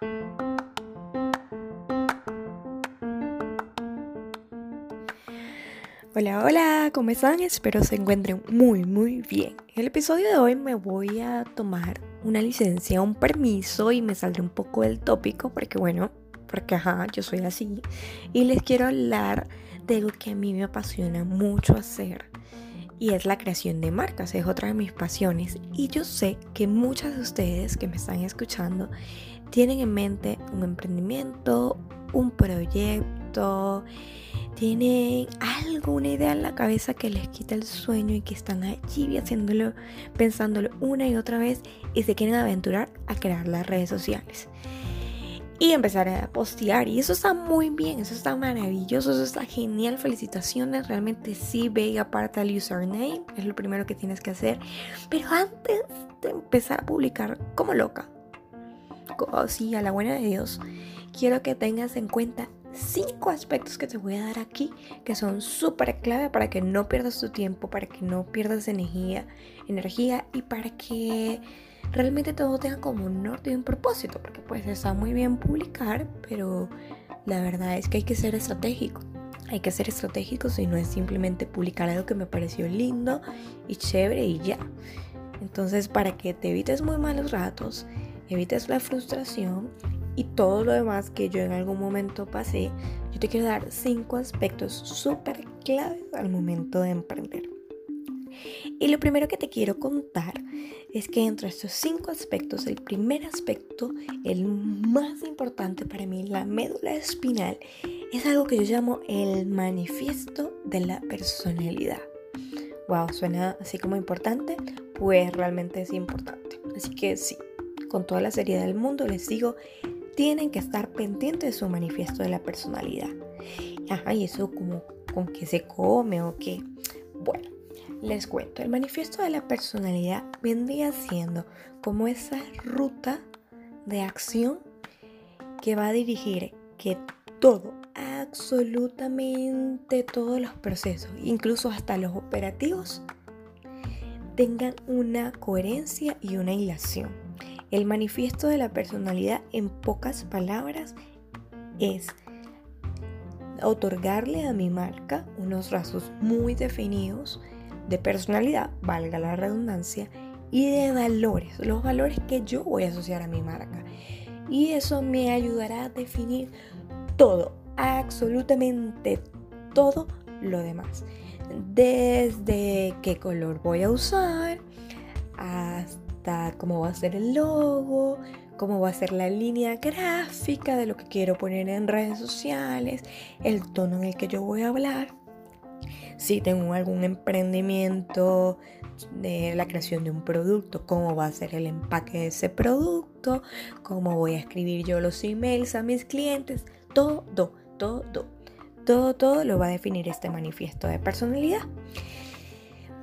Hola, hola, ¿cómo están? Espero se encuentren muy, muy bien. En el episodio de hoy me voy a tomar una licencia, un permiso y me saldré un poco del tópico porque bueno, porque ajá, yo soy así. Y les quiero hablar de algo que a mí me apasiona mucho hacer y es la creación de marcas, es otra de mis pasiones. Y yo sé que muchas de ustedes que me están escuchando tienen en mente un emprendimiento, un proyecto tienen algo, una idea en la cabeza que les quita el sueño y que están allí haciéndolo, pensándolo una y otra vez y se quieren aventurar a crear las redes sociales. Y empezar a postear. Y eso está muy bien, eso está maravilloso, eso está genial. Felicitaciones. Realmente sí, ve y aparta el username. Es lo primero que tienes que hacer. Pero antes de empezar a publicar como loca, como sí, a la buena de Dios, quiero que tengas en cuenta cinco aspectos que te voy a dar aquí que son súper clave para que no pierdas tu tiempo, para que no pierdas energía, energía y para que realmente todo tenga como un norte y un propósito, porque pues está muy bien publicar, pero la verdad es que hay que ser estratégico. Hay que ser estratégico si no es simplemente publicar algo que me pareció lindo y chévere y ya. Entonces, para que te evites muy malos ratos, evites la frustración y todo lo demás que yo en algún momento pasé, yo te quiero dar cinco aspectos súper claves al momento de emprender. Y lo primero que te quiero contar es que entre estos cinco aspectos, el primer aspecto, el más importante para mí, la médula espinal, es algo que yo llamo el manifiesto de la personalidad. Wow, suena así como importante, pues realmente es importante. Así que sí, con toda la seriedad del mundo les digo, tienen que estar pendientes de su manifiesto de la personalidad. Ajá, y eso como con qué se come o qué. Bueno, les cuento, el manifiesto de la personalidad vendría siendo como esa ruta de acción que va a dirigir que todo, absolutamente todos los procesos, incluso hasta los operativos, tengan una coherencia y una hilación. El manifiesto de la personalidad, en pocas palabras, es otorgarle a mi marca unos rasgos muy definidos de personalidad, valga la redundancia, y de valores, los valores que yo voy a asociar a mi marca. Y eso me ayudará a definir todo, absolutamente todo lo demás. Desde qué color voy a usar hasta cómo va a ser el logo, cómo va a ser la línea gráfica de lo que quiero poner en redes sociales, el tono en el que yo voy a hablar. Si tengo algún emprendimiento de la creación de un producto, cómo va a ser el empaque de ese producto, cómo voy a escribir yo los emails a mis clientes, todo, todo, todo, todo lo va a definir este manifiesto de personalidad.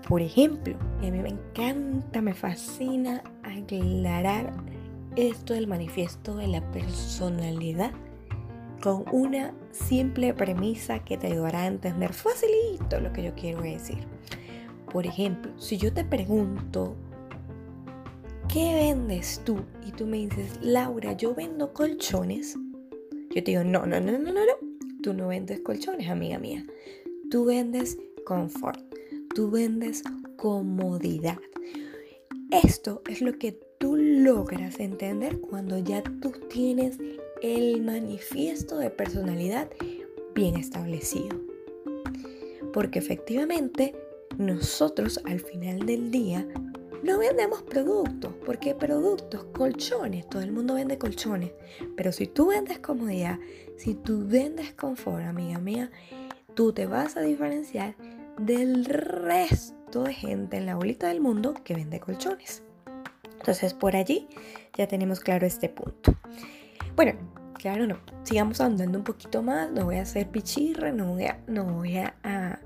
Por ejemplo, a mí me encanta, me fascina aclarar esto del manifiesto de la personalidad con una simple premisa que te ayudará a entender facilito lo que yo quiero decir. Por ejemplo, si yo te pregunto, ¿qué vendes tú? Y tú me dices, Laura, yo vendo colchones. Yo te digo, no, no, no, no, no, no. Tú no vendes colchones, amiga mía. Tú vendes confort tú vendes comodidad. Esto es lo que tú logras entender cuando ya tú tienes el manifiesto de personalidad bien establecido. Porque efectivamente nosotros al final del día no vendemos productos, porque productos, colchones, todo el mundo vende colchones, pero si tú vendes comodidad, si tú vendes confort, amiga mía, tú te vas a diferenciar del resto de gente en la bolita del mundo que vende colchones. Entonces por allí ya tenemos claro este punto. Bueno, claro, no. Sigamos andando un poquito más. No voy a hacer pichirra, no voy a, no voy a,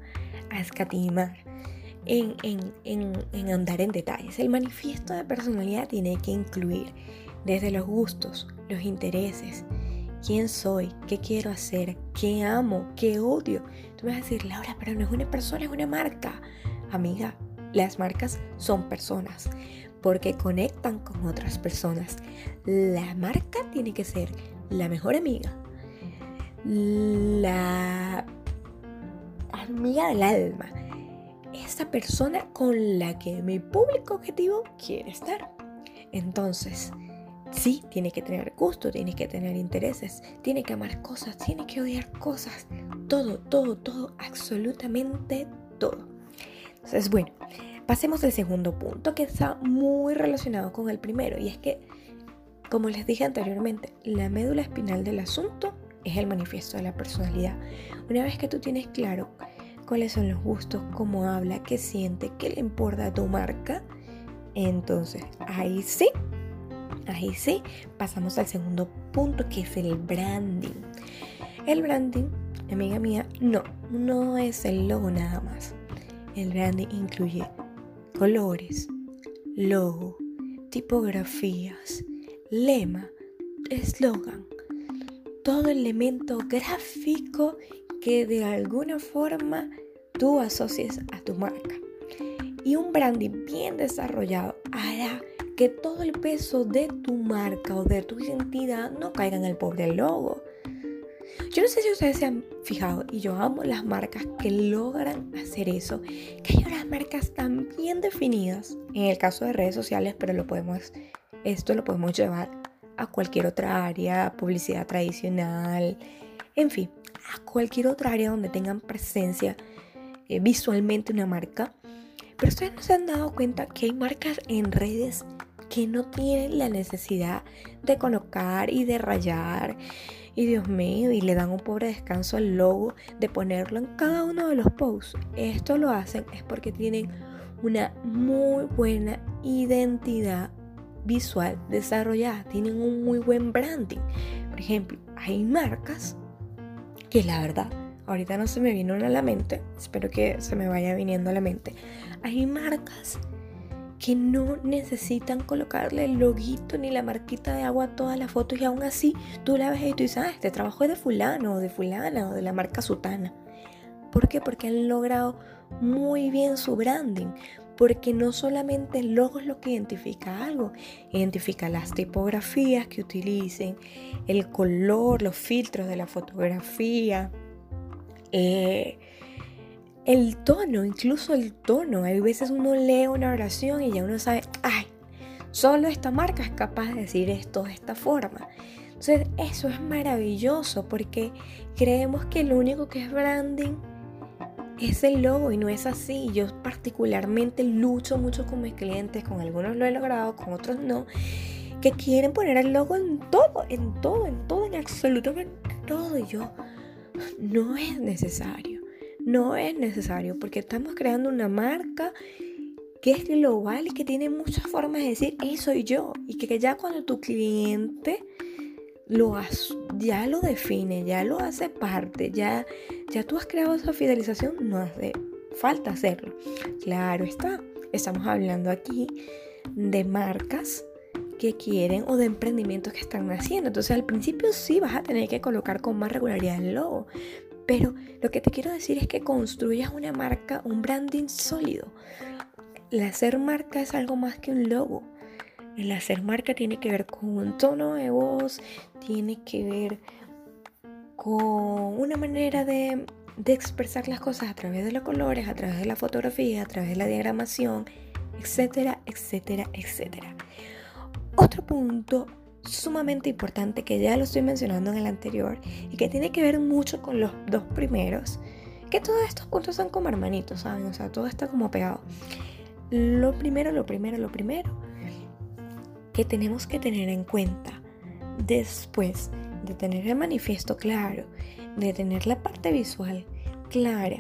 escatimar en, en andar en detalles. El manifiesto de personalidad tiene que incluir desde los gustos, los intereses, quién soy, qué quiero hacer, qué amo, qué odio. Tú me vas a decir, Laura, pero no es una persona, es una marca. Amiga, las marcas son personas. porque conectan con otras personas. La marca tiene que ser la mejor amiga, la amiga del alma, esa persona con la que mi público objetivo quiere estar. Entonces, sí, tiene que tener gusto, tiene que tener intereses, tiene que amar cosas, tiene que odiar cosas, todo, todo, todo, absolutamente todo. Entonces, bueno, pasemos al segundo punto que está muy relacionado con el primero y es que, como les dije anteriormente, la médula espinal del asunto es el manifiesto de la personalidad. Una vez que tú tienes claro cuáles son los gustos, cómo habla, qué siente, qué le importa a tu marca, entonces ahí sí, ahí sí, pasamos al segundo punto que es el branding. El branding, amiga mía, no, no es el logo nada más. El branding incluye colores, logo, tipografías, lema, eslogan, todo elemento gráfico que de alguna forma tú asocies a tu marca. Y un branding bien desarrollado hará que todo el peso de tu marca o de tu identidad no caiga en el pobre logo. Yo no sé si ustedes se han fijado, y yo amo las marcas que logran hacer eso, que hay unas marcas tan bien definidas, en el caso de redes sociales, pero lo podemos, esto lo podemos llevar a cualquier otra área, publicidad tradicional, en fin, a cualquier otra área donde tengan presencia eh, visualmente una marca. Pero ustedes no se han dado cuenta que hay marcas en redes que no tienen la necesidad de colocar y de rayar. Y Dios mío, y le dan un pobre descanso al logo de ponerlo en cada uno de los posts. Esto lo hacen es porque tienen una muy buena identidad visual desarrollada, tienen un muy buen branding. Por ejemplo, hay marcas que la verdad, ahorita no se me vino a la mente, espero que se me vaya viniendo a la mente. Hay marcas que no necesitan colocarle el loguito ni la marquita de agua a todas las fotos y aún así tú la ves y tú dices, ah, este trabajo es de fulano o de fulana o de la marca sutana. ¿Por qué? Porque han logrado muy bien su branding porque no solamente el logo es lo que identifica algo, identifica las tipografías que utilicen, el color, los filtros de la fotografía, eh, el tono, incluso el tono. Hay veces uno lee una oración y ya uno sabe, ay, solo esta marca es capaz de decir esto de esta forma. Entonces eso es maravilloso porque creemos que lo único que es branding es el logo y no es así. Yo particularmente lucho mucho con mis clientes, con algunos lo he logrado, con otros no, que quieren poner el logo en todo, en todo, en todo, en absolutamente todo. Y yo, no es necesario, no es necesario, porque estamos creando una marca que es global y que tiene muchas formas de decir, eso soy yo. Y que ya cuando tu cliente lo ya lo define, ya lo hace parte, ya, ya tú has creado esa fidelización, no hace falta hacerlo. Claro está, estamos hablando aquí de marcas que quieren o de emprendimientos que están haciendo. Entonces al principio sí vas a tener que colocar con más regularidad el logo. Pero lo que te quiero decir es que construyas una marca, un branding sólido. El hacer marca es algo más que un logo. El hacer marca tiene que ver con un tono de voz, tiene que ver con una manera de, expresar las cosas a través de los colores, a través de la fotografía, a través de la diagramación, etcétera, etcétera, etcétera. Otro punto sumamente importante que ya lo estoy mencionando en el anterior y que tiene que ver mucho con los dos primeros, que todos estos puntos son como hermanitos, ¿saben? O sea, todo está como pegado. Lo primero, lo primero, lo primero que tenemos que tener en cuenta después de tener el manifiesto claro, de tener la parte visual clara,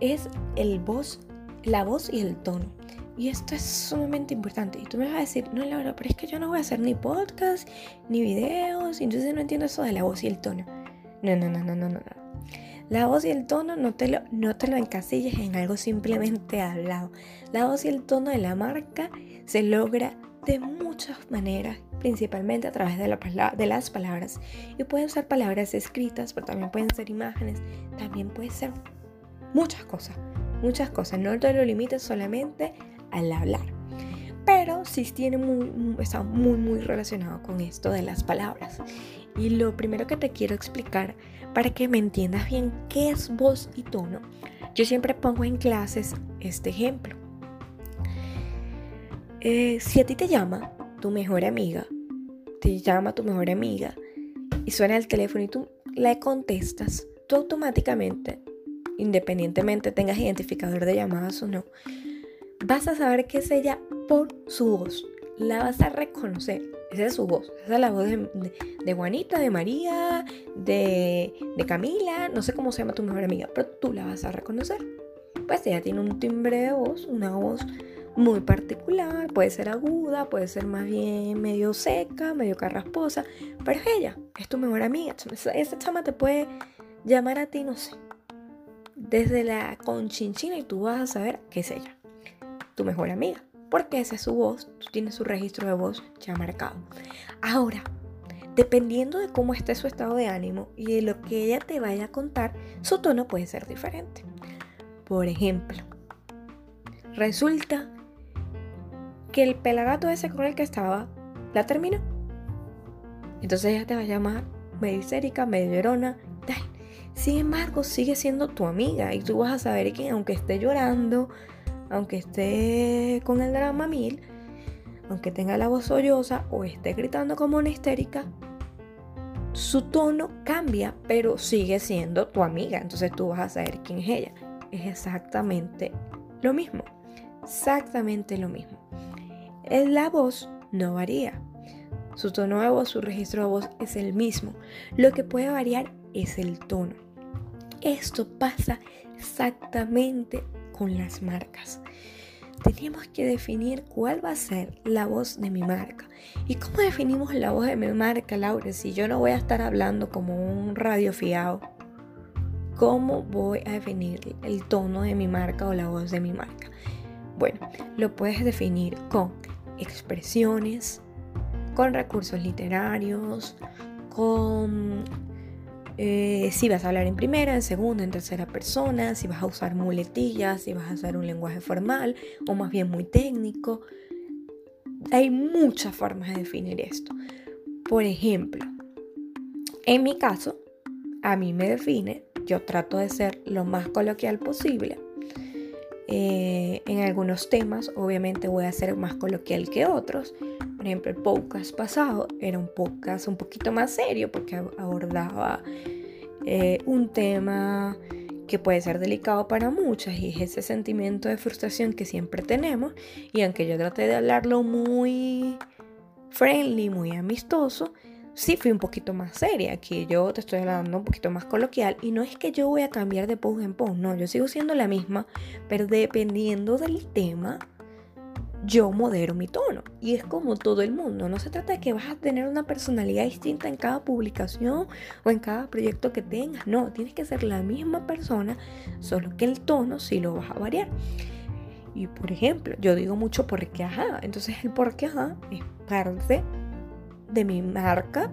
es el voz, la voz y el tono. Y esto es sumamente importante. Y tú me vas a decir, no, Laura, pero es que yo no voy a hacer ni podcast, ni videos, entonces no entiendo eso de la voz y el tono. No, no, no, no, no, no. La voz y el tono no te, lo, no te lo encasilles en algo simplemente hablado. La voz y el tono de la marca se logra de muchas maneras, principalmente a través de, la, de las palabras. Y pueden ser palabras escritas, pero también pueden ser imágenes, también puede ser muchas cosas, muchas cosas. No te lo limites solamente al hablar. pero sí tiene muy, está muy, muy relacionado con esto de las palabras. Y lo primero que te quiero explicar para que me entiendas bien qué es voz y tono, yo siempre pongo en clases este ejemplo. Eh, si a ti te llama tu mejor amiga, te llama tu mejor amiga y suena el teléfono y tú le contestas, tú automáticamente, independientemente tengas identificador de llamadas o no, vas a saber que es ella por su voz. La vas a reconocer. Esa es su voz. Esa es la voz de, Juanita, de María, de, Camila. No sé cómo se llama tu mejor amiga, pero tú la vas a reconocer. Pues ella tiene un timbre de voz, una voz muy particular. Puede ser aguda, puede ser más bien medio seca, medio carrasposa. Pero es ella, es tu mejor amiga. Esa chama te puede llamar a ti, no sé, desde la conchinchina y tú vas a saber que es ella tu mejor amiga, porque esa es su voz, tú tienes su registro de voz ya marcado. Ahora, dependiendo de cómo esté su estado de ánimo y de lo que ella te vaya a contar, su tono puede ser diferente. Por ejemplo, resulta que el pelagato ese con el que estaba la terminó. Entonces ella te va a llamar medio histérica, medio llorona. Sin embargo, sigue siendo tu amiga y tú vas a saber que aunque esté llorando, aunque esté con el drama mil, aunque tenga la voz solloza o esté gritando como una histérica, su tono cambia, pero sigue siendo tu amiga. Entonces tú vas a saber quién es ella. Es exactamente lo mismo. Exactamente lo mismo. La voz no varía. Su tono de voz, su registro de voz es el mismo. Lo que puede variar es el tono. Esto pasa exactamente las marcas. Tenemos que definir cuál va a ser la voz de mi marca. ¿Y cómo definimos la voz de mi marca, Laura? Si yo no voy a estar hablando como un radio fiado, ¿cómo voy a definir el tono de mi marca o la voz de mi marca? Bueno, lo puedes definir con expresiones, con recursos literarios, con eh, si vas a hablar en primera, en segunda, en tercera persona, si vas a usar muletillas, si vas a usar un lenguaje formal o más bien muy técnico. Hay muchas formas de definir esto. Por ejemplo, en mi caso, a mí me define, yo trato de ser lo más coloquial posible. Eh, en algunos temas, obviamente, voy a ser más coloquial que otros. Por ejemplo, el podcast pasado era un podcast un poquito más serio porque abordaba eh, un tema que puede ser delicado para muchas y es ese sentimiento de frustración que siempre tenemos. Y aunque yo traté de hablarlo muy friendly, muy amistoso, sí fui un poquito más seria. Aquí yo te estoy hablando un poquito más coloquial y no es que yo voy a cambiar de post en post, no, yo sigo siendo la misma, pero dependiendo del tema yo modero mi tono. Y es como todo el mundo. No se trata de que vas a tener una personalidad distinta en cada publicación o en cada proyecto que tengas. No, tienes que ser la misma persona, solo que el tono sí lo vas a variar. Y por ejemplo, yo digo mucho porque ajá. Entonces el porque ajá es parte de mi marca,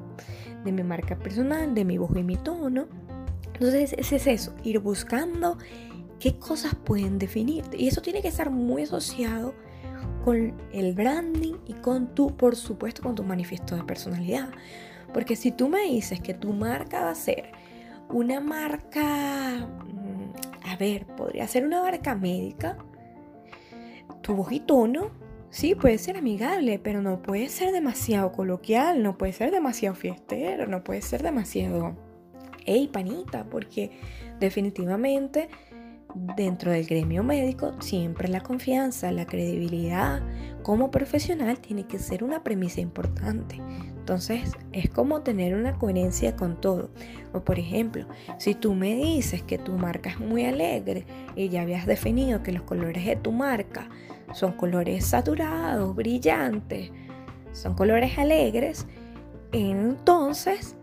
de mi marca personal, de mi voz y mi tono. Entonces ese es eso, ir buscando qué cosas pueden definirte. Y eso tiene que estar muy asociado con el branding y con tu, por supuesto, con tu manifiesto de personalidad. Porque si tú me dices que tu marca va a ser una marca, mm, a ver, podría ser una marca médica, tu voz y tono, sí, puede ser amigable, pero no puede ser demasiado coloquial, no puede ser demasiado fiestero, no puede ser demasiado, hey, panita, porque definitivamente Dentro del gremio médico, siempre la confianza, la credibilidad como profesional tiene que ser una premisa importante. Entonces, es como tener una coherencia con todo. O por ejemplo, si tú me dices que tu marca es muy alegre y ya habías definido que los colores de tu marca son colores saturados, brillantes, son colores alegres, entonces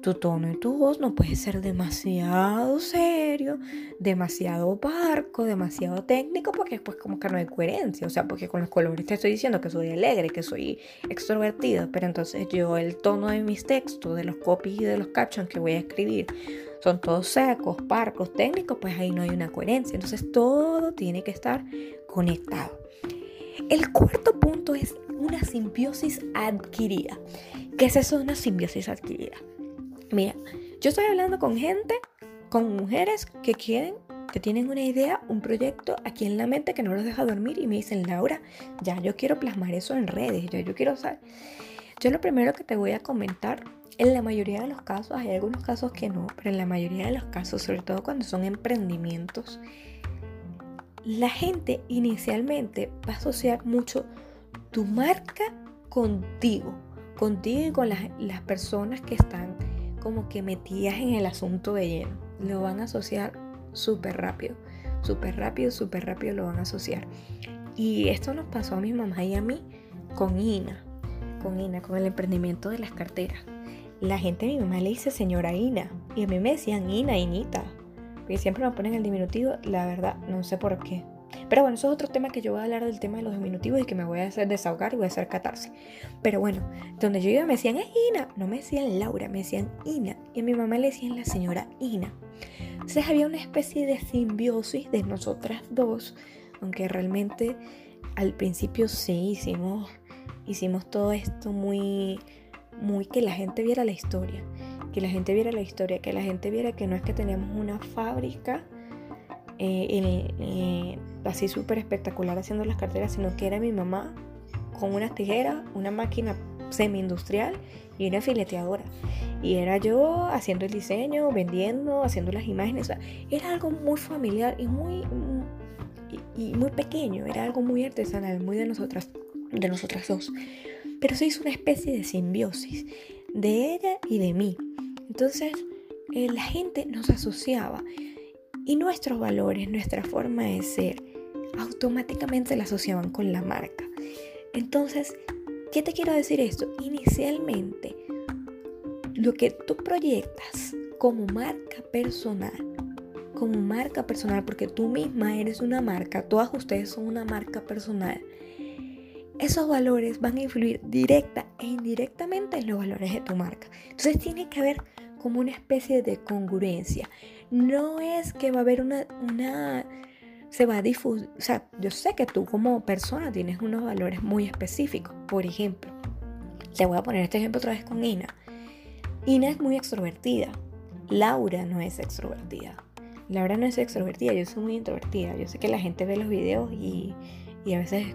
tu tono y tu voz no puede ser demasiado serio, demasiado barco, demasiado técnico, porque después como que no hay coherencia. O sea, porque con los colores te estoy diciendo que soy alegre, que soy extrovertido, pero entonces yo el tono de mis textos, de los copies y de los captions que voy a escribir, son todos secos, parcos, técnicos, pues ahí no hay una coherencia. Entonces todo tiene que estar conectado. El cuarto punto es una simbiosis adquirida. ¿Qué es eso de una simbiosis adquirida? Mira, yo estoy hablando con gente, con mujeres que quieren, que tienen una idea, un proyecto aquí en la mente que no los deja dormir y me dicen, Laura, ya yo quiero plasmar eso en redes, ya yo quiero saber. Yo lo primero que te voy a comentar, en la mayoría de los casos, hay algunos casos que no, pero en la mayoría de los casos, sobre todo cuando son emprendimientos, la gente inicialmente va a asociar mucho tu marca contigo, contigo y con las, las personas que están como que metidas en el asunto de lleno. Lo van a asociar súper rápido, súper rápido, súper rápido lo van a asociar. Y esto nos pasó a mi mamá y a mí con Ina, con Ina, con el emprendimiento de las carteras. La gente a mi mamá le dice señora Ina y a mí me decían Ina, Inita, porque siempre me ponen el diminutivo, la verdad no sé por qué. Pero bueno, eso es otro tema que yo voy a hablar del tema de los diminutivos y que me voy a hacer desahogar y voy a hacer catarse. Pero bueno, donde yo iba me decían, es Ina. No me decían Laura, me decían Ina. Y a mi mamá le decían la señora Ina. Entonces había una especie de simbiosis de nosotras dos, aunque realmente al principio sí hicimos, hicimos todo esto muy, muy que la gente viera la historia. Que la gente viera la historia, que la gente viera que no es que teníamos una fábrica eh, eh, así súper espectacular haciendo las carteras, sino que era mi mamá con unas tijeras, una máquina semi-industrial y una fileteadora. Y era yo haciendo el diseño, vendiendo, haciendo las imágenes. era algo muy familiar y muy, y, muy pequeño. Era algo muy artesanal, muy de nosotras, de nosotras dos. Pero se hizo una especie de simbiosis de ella y de mí. Entonces eh, la gente nos asociaba y nuestros valores, nuestra forma de ser, automáticamente la asociaban con la marca. Entonces, ¿qué te quiero decir esto? Inicialmente, lo que tú proyectas como marca personal, como marca personal, porque tú misma eres una marca, todas ustedes son una marca personal, esos valores van a influir directa e indirectamente en los valores de tu marca. Entonces tiene que haber como una especie de congruencia. No es que va a haber una, una se va a difundir, o sea, yo sé que tú como persona tienes unos valores muy específicos. Por ejemplo, te voy a poner este ejemplo otra vez con Ina. Ina es muy extrovertida. Laura no es extrovertida. Laura no es extrovertida, yo soy muy introvertida. Yo sé que la gente ve los videos y, y a veces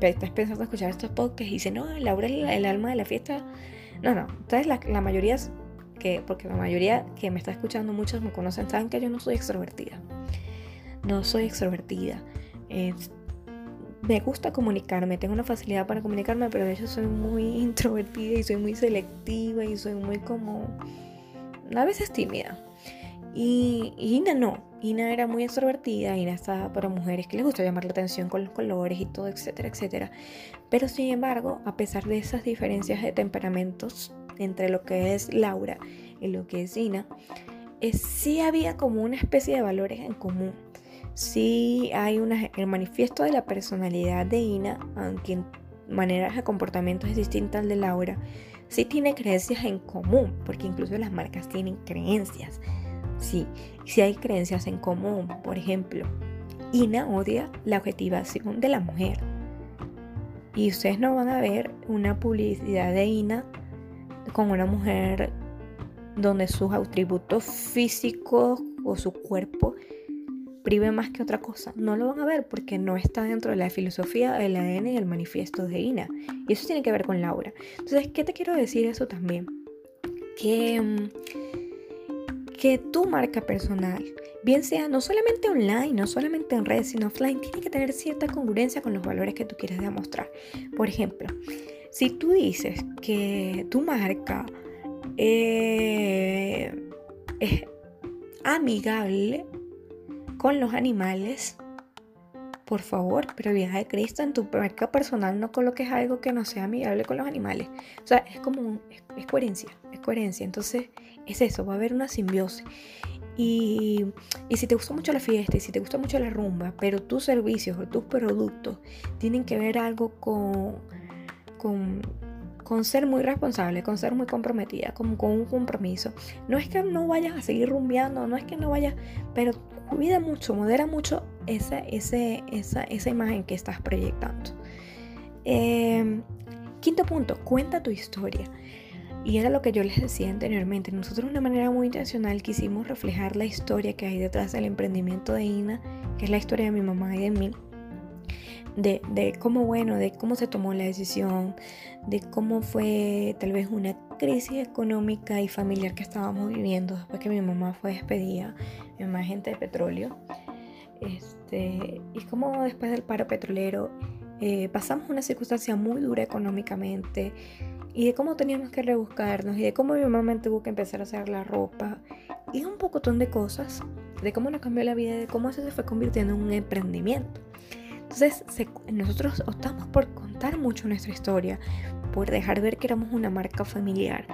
estás pensando escuchar estos podcasts y dice, no, Laura es el, alma de la fiesta. No, no. Entonces la, la mayoría que, porque la mayoría que me está escuchando, muchos me conocen, saben que yo no soy extrovertida. No soy extrovertida. me gusta comunicarme, tengo una facilidad para comunicarme, pero de hecho soy muy introvertida y soy muy selectiva y soy muy como a veces tímida. Y, Ina no, Ina era muy extrovertida, Ina estaba para mujeres que les gusta llamar la atención con los colores y todo, etcétera, etcétera. Pero sin embargo, a pesar de esas diferencias de temperamentos, entre lo que es Laura y lo que es Ina, es, sí había como una especie de valores en común. Sí hay una, el manifiesto de la personalidad de Ina, aunque en maneras de comportamiento es distinta al de Laura, sí tiene creencias en común, porque incluso las marcas tienen creencias. Sí, sí hay creencias en común. Por ejemplo, Ina odia la objetivación de la mujer. Y ustedes no van a ver una publicidad de Ina con una mujer donde sus atributos físicos o su cuerpo prive más que otra cosa. No lo van a ver porque no está dentro de la filosofía, del ADN y el manifiesto de Ina. Y eso tiene que ver con Laura. Entonces, ¿qué te quiero decir eso también? Que, mm, que tu marca personal, bien sea no solamente online, no solamente en redes, sino offline, tiene que tener cierta congruencia con los valores que tú quieres demostrar. Por ejemplo, si tú dices que tu marca eh, es amigable con los animales, por favor, prioridad de Cristo, en tu marca personal no coloques algo que no sea amigable con los animales. O sea, es como, es, coherencia, es coherencia. Entonces, es eso, va a haber una simbiosis. Y, y, si te gusta mucho la fiesta y si te gusta mucho la rumba, pero tus servicios o tus productos tienen que ver algo con con, con ser muy responsable, con ser muy comprometida, con, con un compromiso. No es que no vayas a seguir rumbeando, no es que no vayas, pero cuida mucho, modera mucho esa, esa, esa imagen que estás proyectando. Em, quinto punto, cuenta tu historia. Y era lo que yo les decía anteriormente. Nosotros de una manera muy intencional quisimos reflejar la historia que hay detrás del emprendimiento de Ina, que es la historia de mi mamá y de mí. De, de, cómo, bueno, de cómo se tomó la decisión, de cómo fue tal vez una crisis económica y familiar que estábamos viviendo después que mi mamá fue despedida, mi mamá agente de petróleo. Este, y cómo después del paro petrolero eh, pasamos una circunstancia muy dura económicamente y de cómo teníamos que rebuscarnos y de cómo mi mamá tuvo que empezar a hacer la ropa y un pocotón de cosas, de cómo nos cambió la vida de cómo eso se fue convirtiendo en un emprendimiento. Entonces nosotros optamos por contar mucho nuestra historia, por dejar ver que éramos una marca familiar.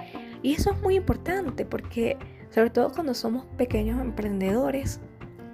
Y eso es muy importante porque sobre todo cuando somos pequeños emprendedores,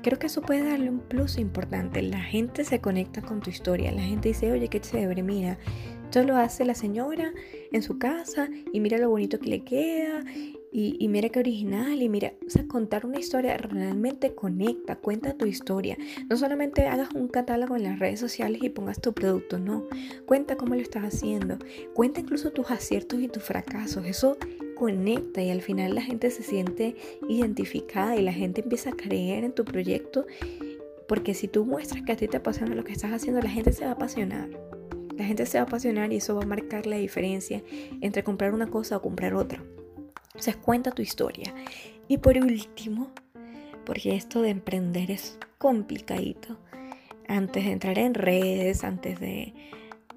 creo que eso puede darle un plus importante. La gente se conecta con tu historia, la gente dice, oye, qué chévere, mira, esto lo hace la señora en su casa y mira lo bonito que le queda y, mira qué original y mira, o sea, contar una historia realmente conecta, cuenta tu historia. No solamente hagas un catálogo en las redes sociales y pongas tu producto, no. Cuenta cómo lo estás haciendo. Cuenta incluso tus aciertos y tus fracasos. Eso conecta y al final la gente se siente identificada y la gente empieza a creer en tu proyecto. Porque si tú muestras que a ti te apasiona lo que estás haciendo, la gente se va a apasionar. La gente se va a apasionar y eso va a marcar la diferencia entre comprar una cosa o comprar otra. O sea, cuenta tu historia. Y por último, porque esto de emprender es complicadito, antes de entrar en redes, antes de,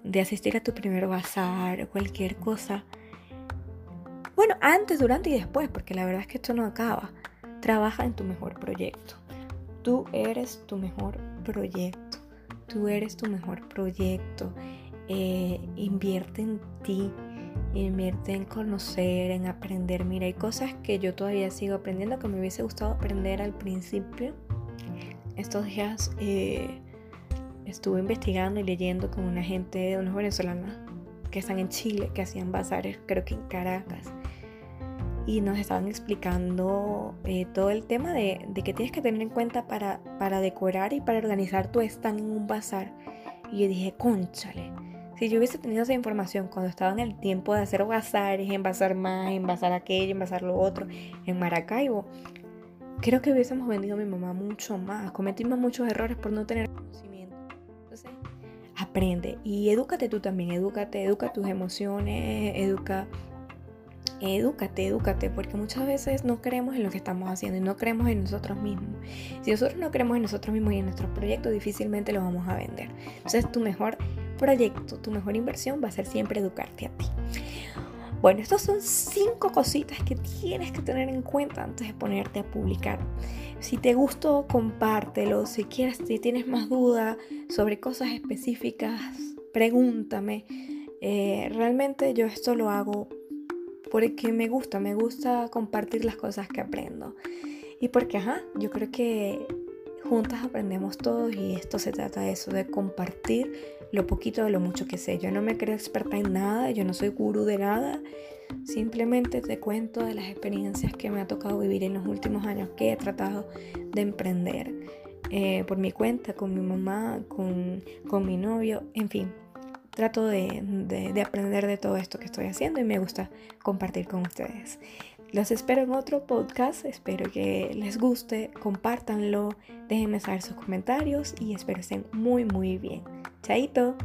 de asistir a tu primer bazar cualquier cosa, antes, durante y después, porque la verdad es que esto no acaba, trabaja en tu mejor proyecto. Tú eres tu mejor proyecto. Tú eres tu mejor proyecto. Eh, invierte en ti, invierte en conocer, en aprender. Mira, hay cosas que yo todavía sigo aprendiendo que me hubiese gustado aprender al principio. Estos días eh, estuve investigando y leyendo con una gente, unos venezolanos que están en Chile, que hacían bazares, creo que en Caracas. Y nos estaban explicando eh, todo el tema de, de, que tienes que tener en cuenta para, para decorar y para organizar tu stand en un bazar. Y yo dije, conchale, si yo hubiese tenido esa información cuando estaba en el tiempo de hacer bazares, envasar más, envasar aquello, envasar lo otro, en Maracaibo, creo que hubiésemos vendido a mi mamá mucho más. Cometimos muchos errores por no tener conocimiento. Entonces, aprende y edúcate tú también, edúcate, educa tus emociones, educa Edúcate, edúcate, porque muchas veces no creemos en lo que estamos haciendo y no creemos en nosotros mismos. Si nosotros no creemos en nosotros mismos y en nuestros proyectos, difícilmente los vamos a vender. Entonces, tu mejor proyecto, tu mejor inversión va a ser siempre educarte a ti. Bueno, estas son cinco cositas que tienes que tener en cuenta antes de ponerte a publicar. Si te gustó, compártelo. Si quieres, si tienes más dudas sobre cosas específicas, pregúntame. Eh, realmente yo esto lo hago porque me gusta, me gusta compartir las cosas que aprendo. Y porque, ajá, yo creo que juntas aprendemos todos y esto se trata de eso, de compartir lo poquito de lo mucho que sé. Yo no me creo experta en nada, yo no soy gurú de nada, simplemente te cuento de las experiencias que me ha tocado vivir en los últimos años que he tratado de emprender eh, por mi cuenta, con mi mamá, con, con mi novio, en fin trato de, aprender de todo esto que estoy haciendo y me gusta compartir con ustedes. Los espero en otro podcast, espero que les guste, compártanlo, déjenme saber sus comentarios y espero estén muy muy bien. Chaito.